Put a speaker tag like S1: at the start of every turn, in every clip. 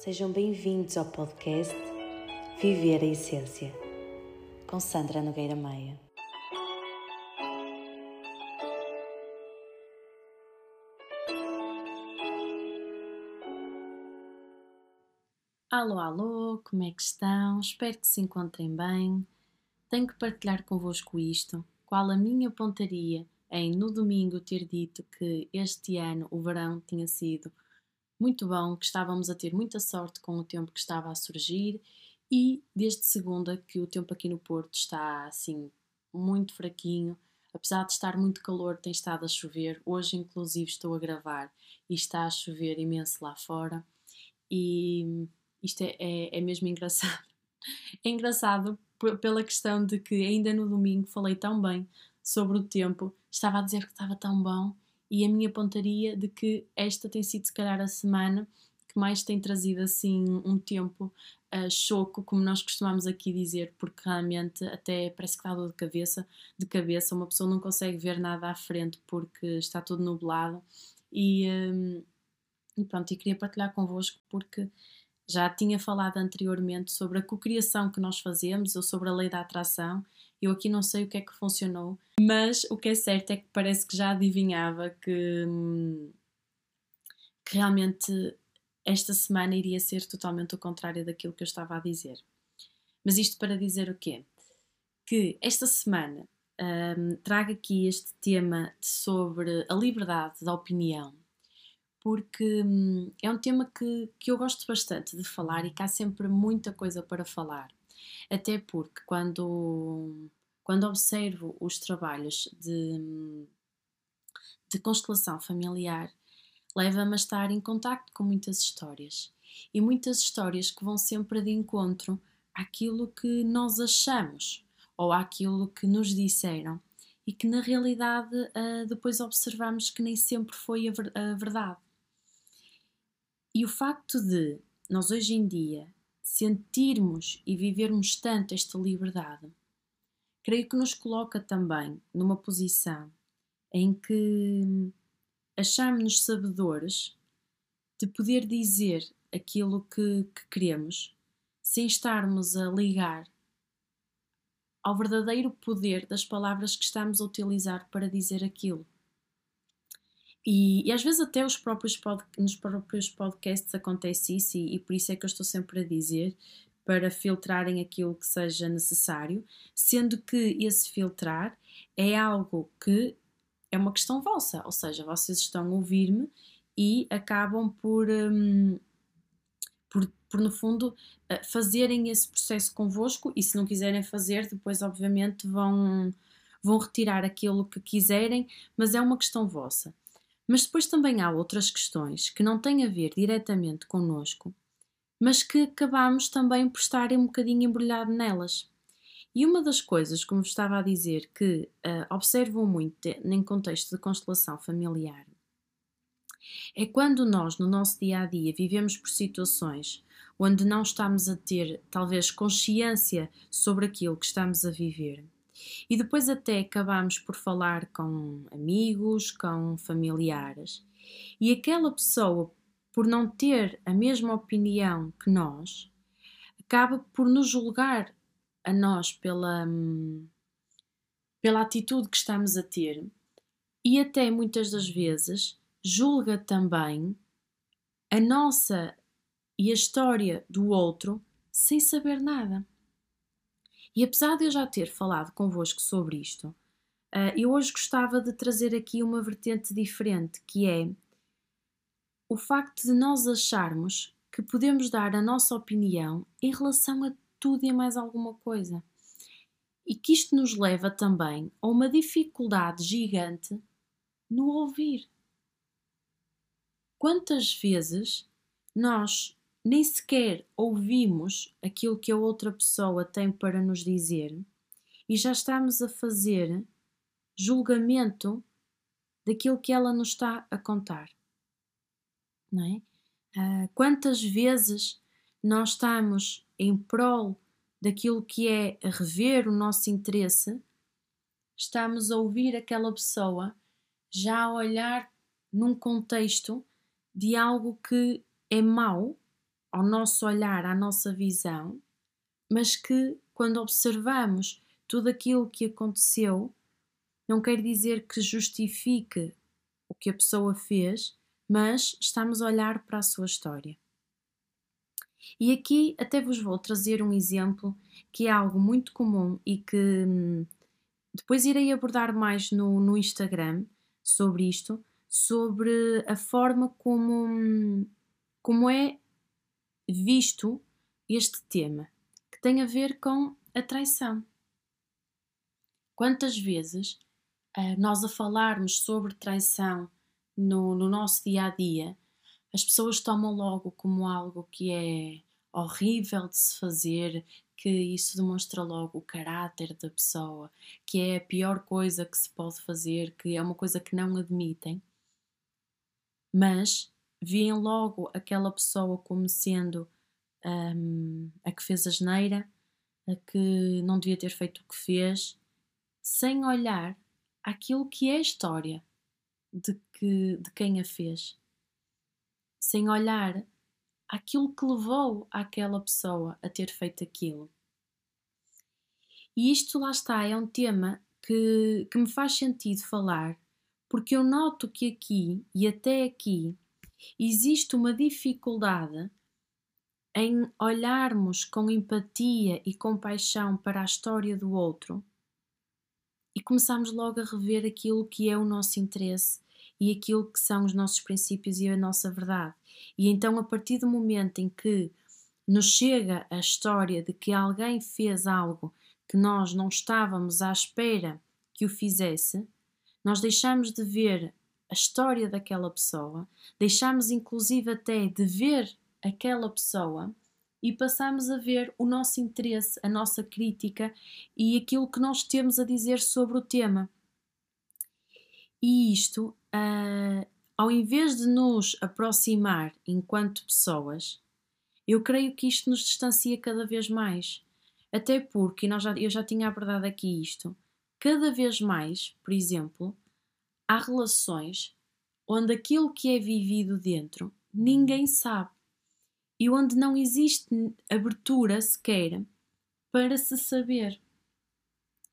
S1: Sejam bem-vindos ao podcast Viver a Essência, com Sandra Nogueira Maia.
S2: Alô, alô, como é que estão? Espero que se encontrem bem. Tenho que partilhar convosco isto, qual a minha pontaria em no domingo ter dito que este ano o verão tinha sido muito bom, que estávamos a ter muita sorte com o tempo que estava a surgir e desde segunda que o tempo aqui no Porto está assim muito fraquinho, apesar de estar muito calor, tem estado a chover. Hoje, inclusive, estou a gravar e está a chover imenso lá fora. E isto é, é, é mesmo engraçado. É engraçado pela questão de que ainda no domingo falei tão bem sobre o tempo, estava a dizer que estava tão bom e a minha pontaria de que esta tem sido se calhar a semana que mais tem trazido assim um tempo uh, choco, como nós costumamos aqui dizer, porque realmente até parece que está dor de cabeça, de cabeça, uma pessoa não consegue ver nada à frente porque está tudo nublado. E, um, e pronto, e queria partilhar convosco porque já tinha falado anteriormente sobre a cocriação que nós fazemos ou sobre a lei da atração eu aqui não sei o que é que funcionou, mas o que é certo é que parece que já adivinhava que, hum, que realmente esta semana iria ser totalmente o contrário daquilo que eu estava a dizer. Mas isto para dizer o quê? Que esta semana um, trago aqui este tema sobre a liberdade da opinião, porque hum, é um tema que, que eu gosto bastante de falar e que há sempre muita coisa para falar. Até porque quando, quando observo os trabalhos de, de constelação familiar, leva-me a estar em contacto com muitas histórias. E muitas histórias que vão sempre de encontro àquilo que nós achamos ou àquilo que nos disseram e que na realidade uh, depois observamos que nem sempre foi a verdade. E o facto de nós hoje em dia sentirmos e vivermos tanto esta liberdade, creio que nos coloca também numa posição em que achamos-nos sabedores de poder dizer aquilo que, que queremos sem estarmos a ligar ao verdadeiro poder das palavras que estamos a utilizar para dizer aquilo. E, e, às vezes até os próprios pod, nos próprios podcasts acontece isso e, e, por isso é que eu estou sempre a dizer para filtrarem aquilo que seja necessário, sendo que esse filtrar é algo que é uma questão vossa, ou seja, vocês estão a ouvir-me e acabam por, um, por, por, no fundo, eh, fazerem esse processo convosco e se não quiserem fazer, depois obviamente vão, vão retirar aquilo que quiserem, mas é uma questão vossa. Mas depois também há outras questões que não têm a ver diretamente connosco, mas que acabamos também por estar um bocadinho embrulhado nelas. E uma das coisas, como estava a dizer, que uh, observo muito em contexto de constelação familiar, é quando nós, no nosso dia a dia, vivemos por situações onde não estamos a ter, talvez, consciência sobre aquilo que estamos a viver e depois até acabamos por falar com amigos, com familiares, e aquela pessoa, por não ter a mesma opinião que nós, acaba por nos julgar a nós pela, pela atitude que estamos a ter e até muitas das vezes julga também a nossa e a história do outro sem saber nada. E apesar de eu já ter falado convosco sobre isto, uh, eu hoje gostava de trazer aqui uma vertente diferente, que é o facto de nós acharmos que podemos dar a nossa opinião em relação a tudo e mais alguma coisa. E que isto nos leva também a uma dificuldade gigante no ouvir. Quantas vezes nós nem sequer ouvimos aquilo que a outra pessoa tem para nos dizer e já estamos a fazer julgamento daquilo que ela nos está a contar. Não é? Uh, quantas vezes nós estamos em prol daquilo que é rever o nosso interesse, estamos a ouvir aquela pessoa já a olhar num contexto de algo que é mau ao nosso olhar, à nossa visão, mas que quando observamos tudo aquilo que aconteceu, não quer dizer que justifique o que a pessoa fez, mas estamos a olhar para a sua história. E aqui até vos vou trazer um exemplo que é algo muito comum e que hum, depois irei abordar mais no, no Instagram sobre isto, sobre a forma como, hum, como é visto este tema, que tem a ver com a traição. Quantas vezes uh, nós a falarmos sobre traição no, no nosso dia a dia, as pessoas tomam logo como algo que é horrível de se fazer, que isso demonstra logo o caráter da pessoa, que é a pior coisa que se pode fazer, que é uma coisa que não admitem, mas veem logo aquela pessoa como sendo um, a que fez a geneira, a que não devia ter feito o que fez, sem olhar aquilo que é a história de, que, de quem a fez, sem olhar aquilo que levou aquela pessoa a ter feito aquilo. E isto lá está, é um tema que, que me faz sentido falar, porque eu noto que aqui e até aqui existe uma dificuldade em olharmos com empatia e compaixão para a história do outro e começamos logo a rever aquilo que é o nosso interesse e aquilo que são os nossos princípios e a nossa verdade. E então, a partir do momento em que nos chega a história de que alguém fez algo que nós não estávamos à espera que o fizesse, nós deixamos de ver a história daquela pessoa, deixamos inclusive até de ver aquela pessoa e passamos a ver o nosso interesse, a nossa crítica e aquilo que nós temos a dizer sobre o tema. E isto, uh, ao invés de nos aproximar enquanto pessoas, eu creio que isto nos distancia cada vez mais. Até porque, nós já, eu já tinha abordado aqui isto, cada vez mais, por exemplo, há relações onde aquilo que é vivido dentro ninguém sabe e onde não existe abertura sequer para se saber.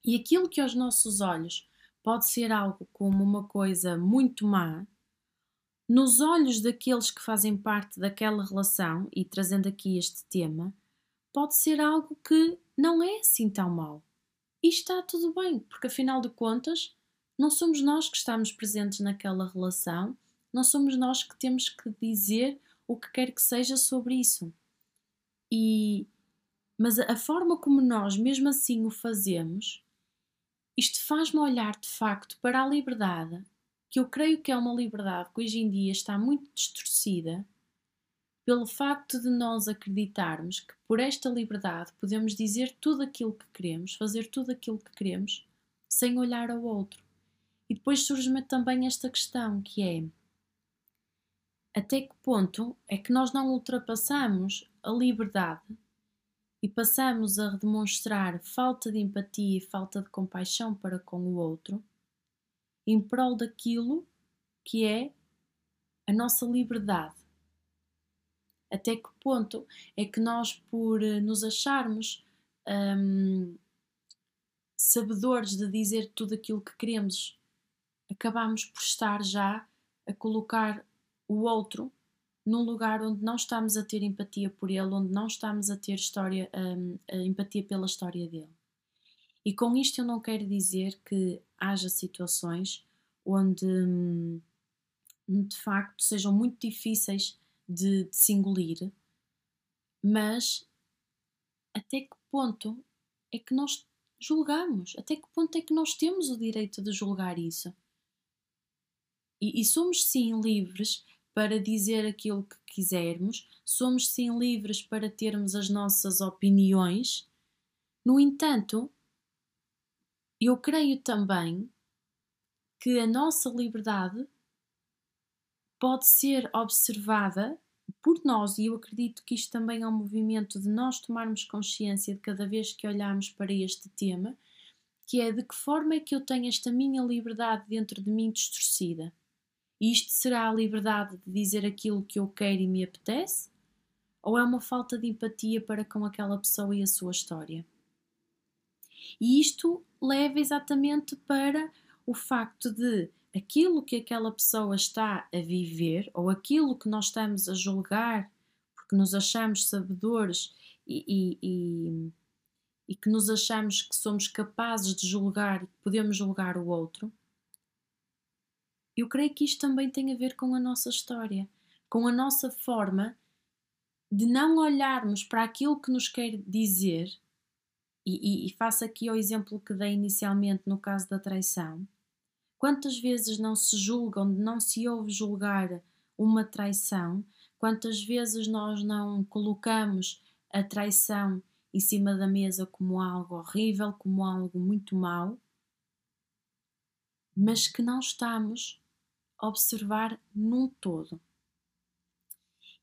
S2: E aquilo que aos nossos olhos pode ser algo como uma coisa muito má, nos olhos daqueles que fazem parte daquela relação, e trazendo aqui este tema, pode ser algo que não é assim tão mau. E está tudo bem, porque afinal de contas, não somos nós que estamos presentes naquela relação, não somos nós que temos que dizer o que quer que seja sobre isso. E mas a forma como nós mesmo assim o fazemos, isto faz-me olhar de facto para a liberdade, que eu creio que é uma liberdade que hoje em dia está muito distorcida, pelo facto de nós acreditarmos que por esta liberdade podemos dizer tudo aquilo que queremos, fazer tudo aquilo que queremos, sem olhar ao outro. E depois surge-me também esta questão que é até que ponto é que nós não ultrapassamos a liberdade e passamos a demonstrar falta de empatia e falta de compaixão para com o outro em prol daquilo que é a nossa liberdade. Até que ponto é que nós, por eh, nos acharmos hum, sabedores de dizer tudo aquilo que queremos, acabamos por estar já a colocar o outro num lugar onde não estamos a ter empatia por ele, onde não estamos a ter história, um, a empatia pela história dele. E com isto eu não quero dizer que haja situações onde hum, de facto sejam muito difíceis de, de se engolir, mas até que ponto é que nós julgamos? Até que ponto é que nós temos o direito de julgar isso? E, e somos sim livres para dizer aquilo que quisermos, somos sim livres para termos as nossas opiniões. No entanto, eu creio também que a nossa liberdade pode ser observada por nós, e eu acredito que isto também é um movimento de nós tomarmos consciência de cada vez que olhamos para este tema, que é de que forma é que eu tenho esta minha liberdade dentro de mim distorcida. Isto será a liberdade de dizer aquilo que eu quero e me apetece? ou é uma falta de empatia para com aquela pessoa e a sua história? E isto leva exatamente para o facto de aquilo que aquela pessoa está a viver ou aquilo que nós estamos a julgar porque nos achamos sabedores e, e, e, e que nos achamos que somos capazes de julgar e que podemos julgar o outro, eu creio que isto também tem a ver com a nossa história, com a nossa forma de não olharmos para aquilo que nos quer dizer, e, e, e faço aqui o exemplo que dei inicialmente no caso da traição. Quantas vezes não se julgam, não se ouve julgar uma traição? Quantas vezes nós não colocamos a traição em cima da mesa como algo horrível, como algo muito mau, mas que não estamos observar num todo.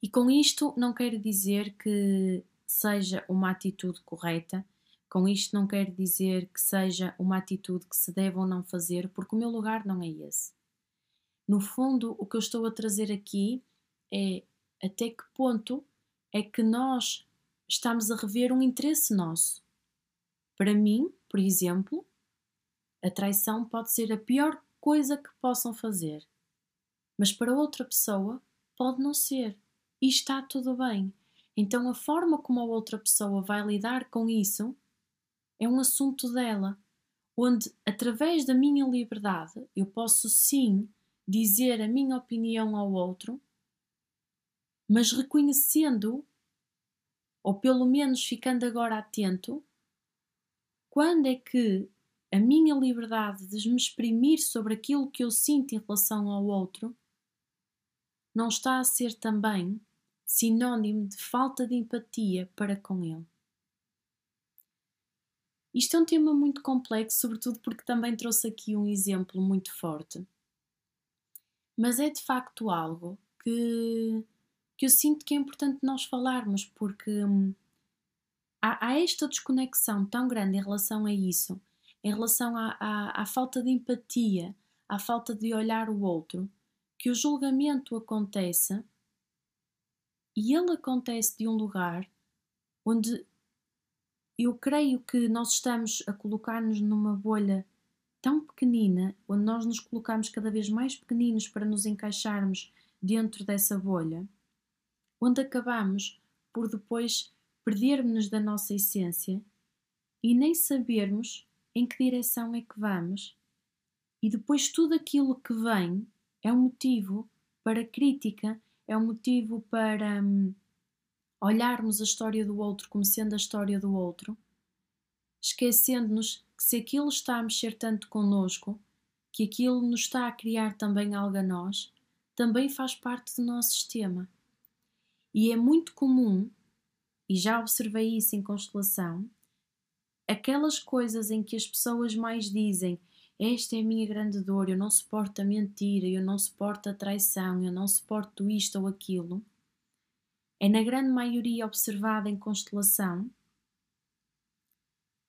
S2: E com isto não quero dizer que seja uma atitude correta, com isto não quero dizer que seja uma atitude que se deve ou não fazer, porque o meu lugar não é esse. No fundo, o que eu estou a trazer aqui é até que ponto é que nós estamos a rever um interesse nosso. Para mim, por exemplo, a traição pode ser a pior coisa que possam fazer, mas para outra pessoa pode não ser e está tudo bem. Então, a forma como a outra pessoa vai lidar com isso é um assunto dela, onde, através da minha liberdade, eu posso sim dizer a minha opinião ao outro, mas reconhecendo ou pelo menos ficando agora atento, quando é que a minha liberdade de me exprimir sobre aquilo que eu sinto em relação ao outro não está a ser também sinónimo de falta de empatia para com ele. Isto é um tema muito complexo, sobretudo porque também trouxe aqui um exemplo muito forte. Mas é de facto algo que que eu sinto que é importante nós falarmos, porque hum, há, há, esta desconexão tão grande em relação a isso, em relação à, à, à falta de empatia, à falta de olhar o outro, que o julgamento acontece e ele acontece de um lugar onde eu creio que nós estamos a colocar-nos numa bolha tão pequenina, onde nós nos colocamos cada vez mais pequeninos para nos encaixarmos dentro dessa bolha, onde acabamos por depois perdermos-nos da nossa essência e nem sabermos em que direção é que vamos, e depois tudo aquilo que vem é um motivo para crítica, é um motivo para hum, olharmos a história do outro como sendo a história do outro, esquecendo-nos que se aquilo está a mexer tanto connosco, que aquilo nos está a criar também algo a nós, também faz parte do nosso sistema. E é muito comum, e já observei isso em constelação, aquelas coisas em que as pessoas mais dizem esta é a minha grande dor, eu não suporto a mentira, eu não suporto a traição, eu não suporto isto ou aquilo, é na grande maioria observada em constelação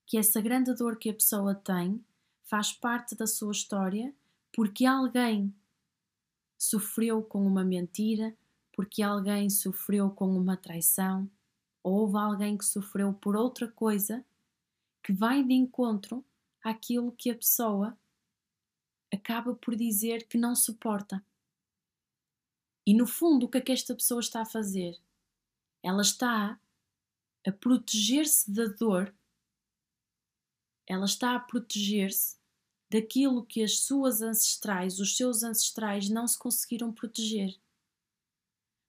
S2: que essa grande dor que a pessoa tem faz parte da sua história porque alguém sofreu com uma mentira, porque alguém sofreu com uma traição, ou houve alguém que sofreu por outra coisa que vai de encontro àquilo que a pessoa acaba por dizer que não suporta. E no fundo, o que é que esta pessoa está a fazer? Ela está a proteger-se da dor, ela está a proteger-se daquilo que as suas ancestrais, os seus ancestrais, não se conseguiram proteger.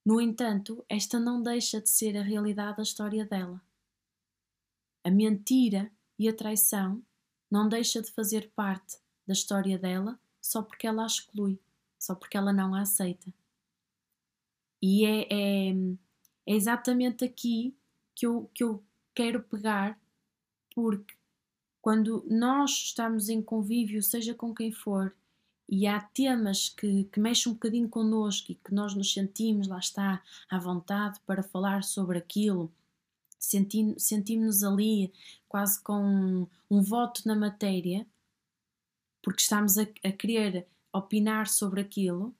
S2: No entanto, esta não deixa de ser a realidade da história dela. A mentira e a traição não deixa de fazer parte da história dela só porque ela a exclui, só porque ela não a aceita. E é, é, é exatamente aqui que eu, que eu quero pegar, porque quando nós estamos em convívio, seja com quem for, e há temas que, que mexem um bocadinho connosco e que nós nos sentimos, lá está, à vontade para falar sobre aquilo, sentimos-nos ali quase com um, um, voto na matéria, porque estamos a, a querer opinar sobre aquilo,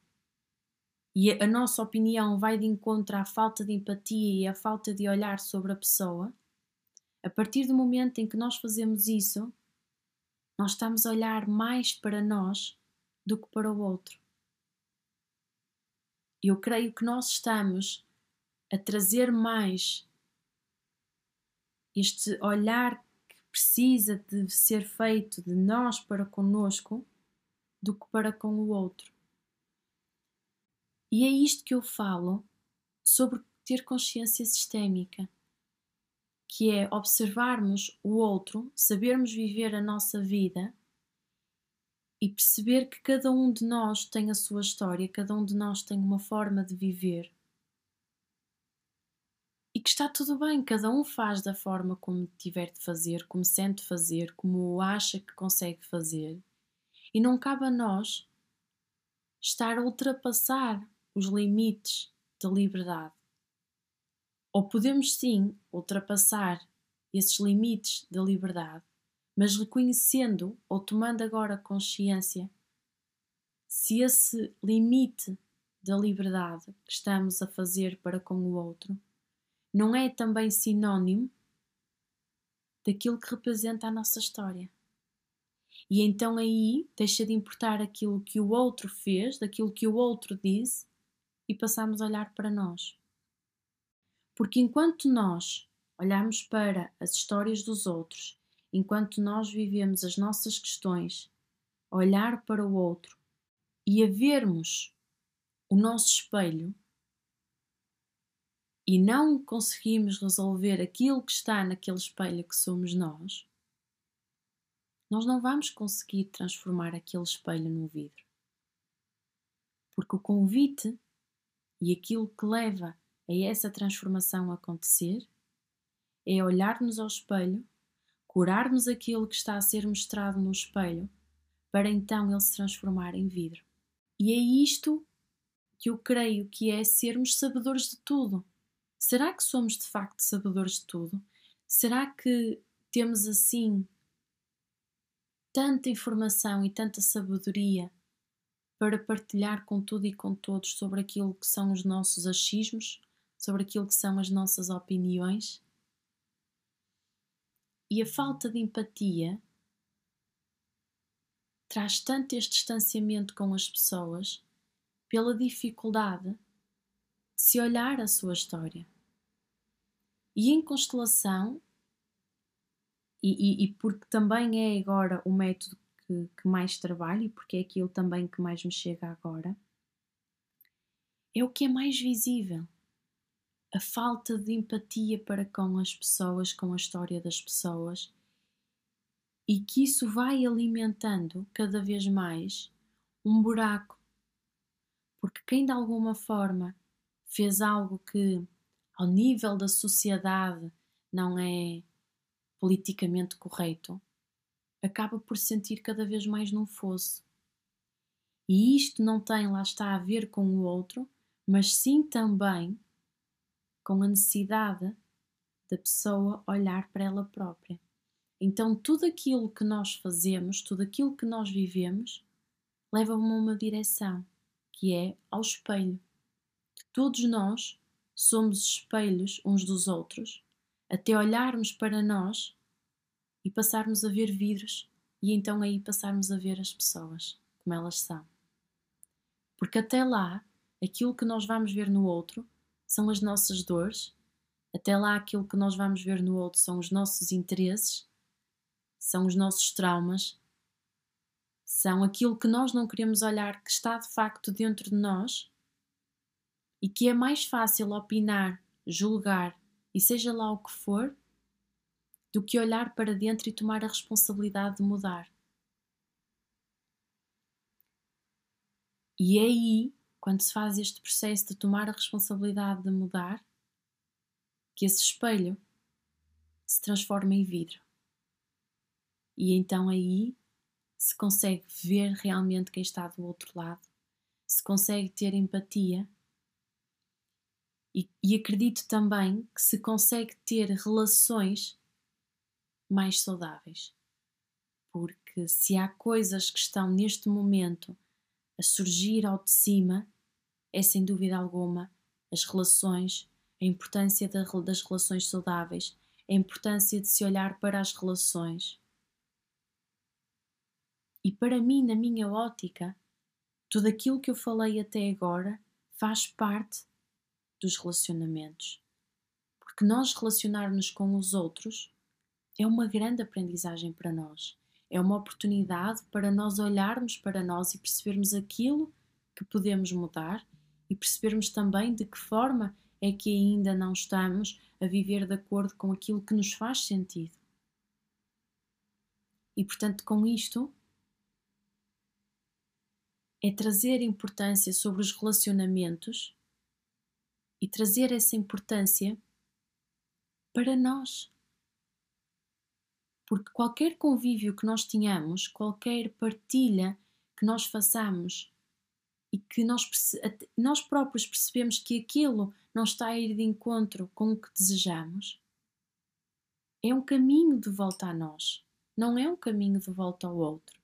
S2: e a nossa opinião vai de encontro à falta de empatia e à falta de olhar sobre a pessoa, a partir do momento em que nós fazemos isso, nós estamos a olhar mais para nós do que para o outro. Eu creio que nós estamos a trazer mais este olhar que precisa de ser feito de nós para conosco do que para com o outro. E é isto que eu falo sobre ter consciência sistémica, que é observarmos o outro, sabermos viver a nossa vida e perceber que cada um de nós tem a sua história, cada um de nós tem uma forma de viver. E que está tudo bem, cada um faz da forma como tiver de fazer, como sente fazer, como acha que consegue fazer. E não cabe a nós estar a ultrapassar os limites da liberdade. Ou podemos sim ultrapassar esses limites da liberdade, mas reconhecendo ou tomando agora consciência se esse limite da liberdade que estamos a fazer para com o outro não é também sinónimo daquilo que representa a nossa história. E então aí deixa de importar aquilo que o outro fez, daquilo que o outro disse, e passamos a olhar para nós. Porque enquanto nós olhamos para as histórias dos outros, enquanto nós vivemos as nossas questões, olhar para o outro e a vermos o nosso espelho e não conseguimos resolver aquilo que está naquele espelho que somos nós, nós não vamos conseguir transformar aquele espelho num vidro. Porque o convite e aquilo que leva a essa transformação acontecer é olharmos ao espelho, curarmos aquilo que está a ser mostrado no espelho, para então ele se transformar em vidro. E é isto que eu creio que é sermos sabedores de tudo. Será que somos de facto sabedores de tudo? Será que temos assim tanta informação e tanta sabedoria para partilhar com tudo e com todos sobre aquilo que são os nossos achismos, sobre aquilo que são as nossas opiniões. E a falta de empatia traz tanto este distanciamento com as pessoas pela dificuldade de se olhar a sua história. E em constelação, e, e, e porque também é agora o método que, que mais trabalho e porque é aquilo também que mais me chega agora, é o que é mais visível. A falta de empatia para com as pessoas, com a história das pessoas, e que isso vai alimentando cada vez mais um buraco. Porque quem de alguma forma fez algo que, ao nível da sociedade, não é politicamente correto, acaba por sentir cada vez mais num fosso. E isto não tem, lá está, a ver com o outro, mas sim também com a necessidade da pessoa olhar para ela própria. Então, tudo aquilo que nós fazemos, tudo aquilo que nós vivemos, leva-me a uma direção, que é ao espelho. Todos nós somos espelhos uns dos outros, até olharmos para nós e passarmos a ver vidros e então aí passarmos a ver as pessoas como elas são. Porque até lá, aquilo que nós vamos ver no outro são as nossas dores, até lá, aquilo que nós vamos ver no outro são os nossos interesses, são os nossos traumas, são aquilo que nós não queremos olhar que está de facto dentro de nós e que é mais fácil opinar, julgar e seja lá o que for do que olhar para dentro e tomar a responsabilidade de mudar. E é aí, quando se faz este processo de tomar a responsabilidade de mudar, que esse espelho se transforma em vidro. E então aí se consegue ver realmente quem está do outro lado, se consegue ter empatia. E, e acredito também que se consegue ter relações mais saudáveis. Porque se há coisas que estão neste momento a surgir ao de cima, é sem dúvida alguma as relações, a importância das relações saudáveis, a importância de se olhar para as relações. E para mim, na minha ótica, tudo aquilo que eu falei até agora faz parte dos relacionamentos. Porque nós relacionarmos com os outros é uma grande aprendizagem para nós. É uma oportunidade para nós olharmos para nós e percebermos aquilo que podemos mudar e percebermos também de que forma é que ainda não estamos a viver de acordo com aquilo que nos faz sentido. E portanto, com isto, é trazer importância sobre os relacionamentos e trazer essa importância para nós. Porque qualquer convívio que nós tenhamos, qualquer partilha que nós façamos e que nós, nós próprios percebemos que aquilo não está a ir de encontro com o que desejamos, é um caminho de volta a nós, não é um caminho de volta ao outro.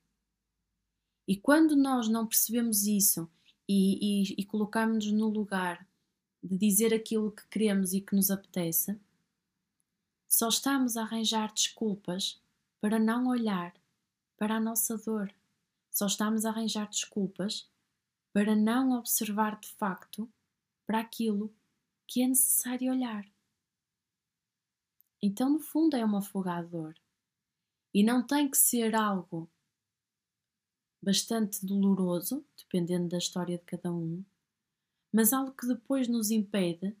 S2: E quando nós não percebemos isso e, e, e colocamos-nos no lugar de dizer aquilo que queremos e que nos apetece, só estamos a arranjar desculpas para não olhar para a nossa dor. Só estamos a arranjar desculpas para não observar de facto para aquilo que é necessário olhar. Então, no fundo, é uma fuga à dor. E não tem que ser algo bastante doloroso, dependendo da história de cada um, mas algo que depois nos impede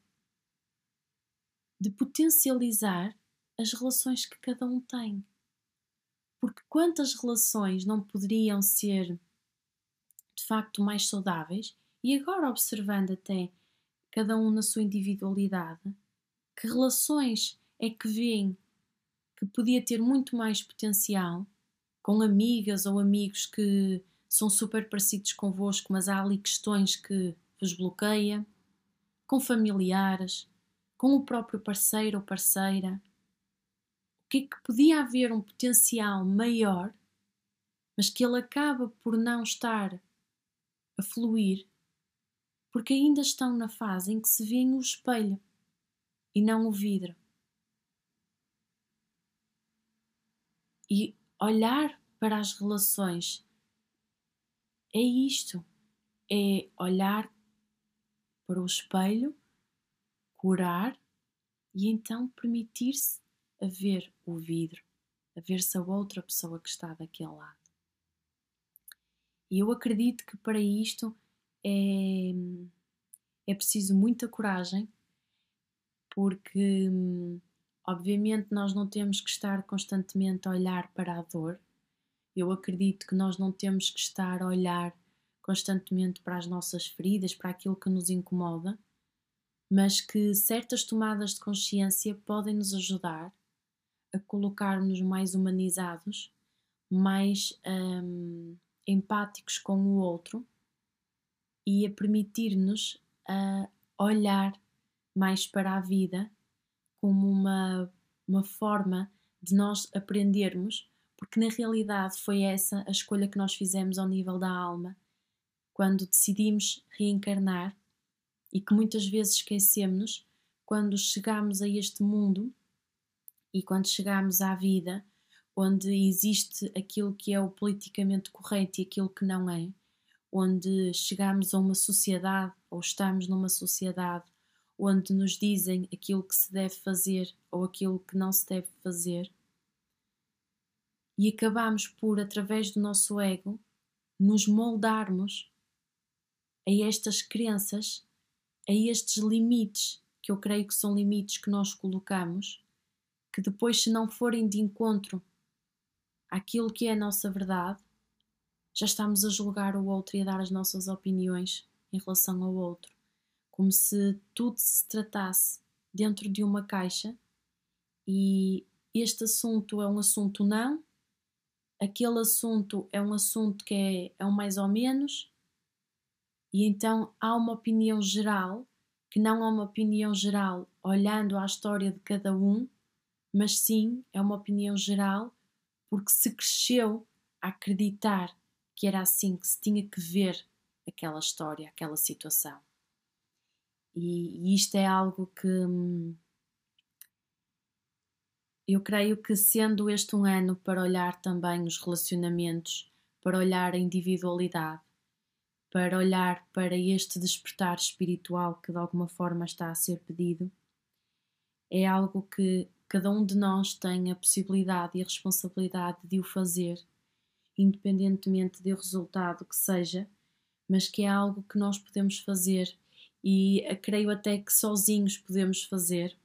S2: de potencializar as relações que cada um tem. Porque quantas relações não poderiam ser de facto mais saudáveis? E agora, observando até cada um na sua individualidade, que relações é que veem que podia ter muito mais potencial com amigas ou amigos que são super parecidos convosco, mas há ali questões que vos bloqueia, com familiares, com o próprio parceiro ou parceira. O que é que podia haver um potencial maior, mas que ele acaba por não estar a fluir, porque ainda estão na fase em que se vêem o espelho e não o vidro. E olhar para as relações é isto: é olhar para o espelho, curar e então permitir-se a ver o vidro, a ver se a outra pessoa que está daquele lado. E eu acredito que para isto é, é preciso muita coragem, porque obviamente nós não temos que estar constantemente a olhar para a dor. Eu acredito que nós não temos que estar a olhar constantemente para as nossas feridas, para aquilo que nos incomoda, mas que certas tomadas de consciência podem nos ajudar a colocar-nos mais humanizados, mais hum, empáticos com o outro e a permitir-nos a olhar mais para a vida como uma, uma forma de nós aprendermos, porque na realidade foi essa a escolha que nós fizemos ao nível da alma, quando decidimos reencarnar e que muitas vezes esquecemos quando chegamos a este mundo e quando chegamos à vida onde existe aquilo que é o politicamente correto e aquilo que não é, onde chegamos a uma sociedade ou estamos numa sociedade onde nos dizem aquilo que se deve fazer ou aquilo que não se deve fazer, e acabamos por, através do nosso ego, nos moldarmos a estas crenças, a estes limites, que eu creio que são limites que nós colocamos, que depois, se não forem de encontro aquilo que é a nossa verdade, já estamos a julgar o outro e a dar as nossas opiniões em relação ao outro, como se tudo se tratasse dentro de uma caixa e este assunto é um assunto não, aquele assunto é um assunto que é, é um mais ou menos, e então há uma opinião geral que não é uma opinião geral olhando à história de cada um, mas sim é uma opinião geral porque se cresceu a acreditar que era assim que se tinha que ver aquela história, aquela situação. E, e isto é algo que hum, eu creio que, sendo este um ano para olhar também os relacionamentos, para olhar a individualidade, para olhar para este despertar espiritual que de alguma forma está a ser pedido, é algo que cada um de nós tem a possibilidade e a responsabilidade de o fazer, independentemente do resultado que seja, mas que é algo que nós podemos fazer e creio até que sozinhos podemos fazer,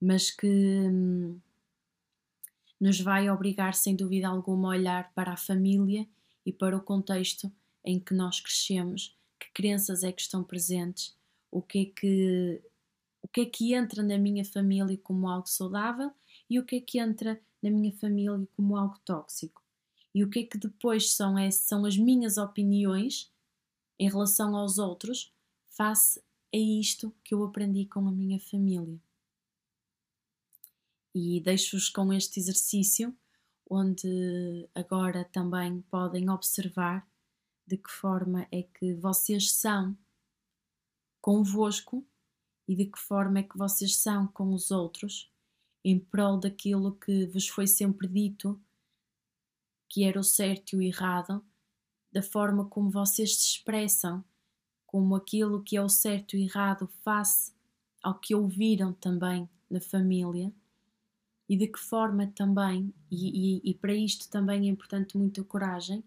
S2: mas que hum, nos vai obrigar, sem dúvida alguma, a olhar para a família e para o contexto em que nós crescemos, que crenças é que estão presentes, o que é que o que é que entra na minha família como algo saudável e o que é que entra na minha família como algo tóxico. E o que é que depois são, é, são as minhas opiniões em relação aos outros face a isto que eu aprendi com a minha família. E deixo-vos com este exercício, onde agora também podem observar de que forma é que vocês são convosco e de que forma é que vocês são com os outros em prol daquilo que vos foi sempre dito que era o certo e o errado, da forma como vocês se expressam, como aquilo que é o certo e errado face ao que ouviram também na família e de que forma também, e, e, e para isto também é importante muita coragem,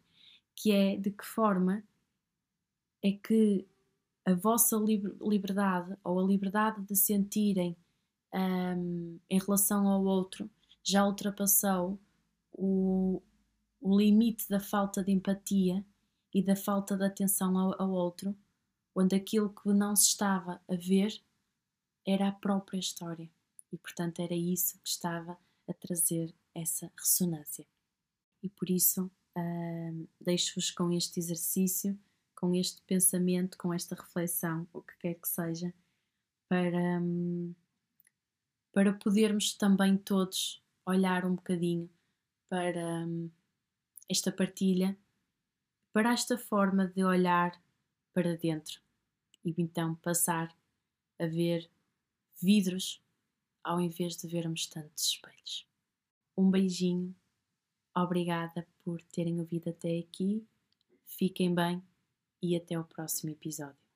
S2: que é de que forma é que a vossa liberdade ou a liberdade de sentirem um, em relação ao outro já ultrapassou o, o limite da falta de empatia e da falta de atenção ao, ao outro, onde aquilo que não se estava a ver era a própria história e, portanto, era isso que estava a trazer essa ressonância. E por isso um, deixo-vos com este exercício com este pensamento, com esta reflexão, o que quer que seja, para, hum, para podermos também todos olhar um bocadinho para hum, esta partilha, para esta forma de olhar para dentro e então passar a ver vidros ao invés de vermos tantos espelhos. Um beijinho, obrigada por terem ouvido até aqui, fiquem bem e até o próximo episódio.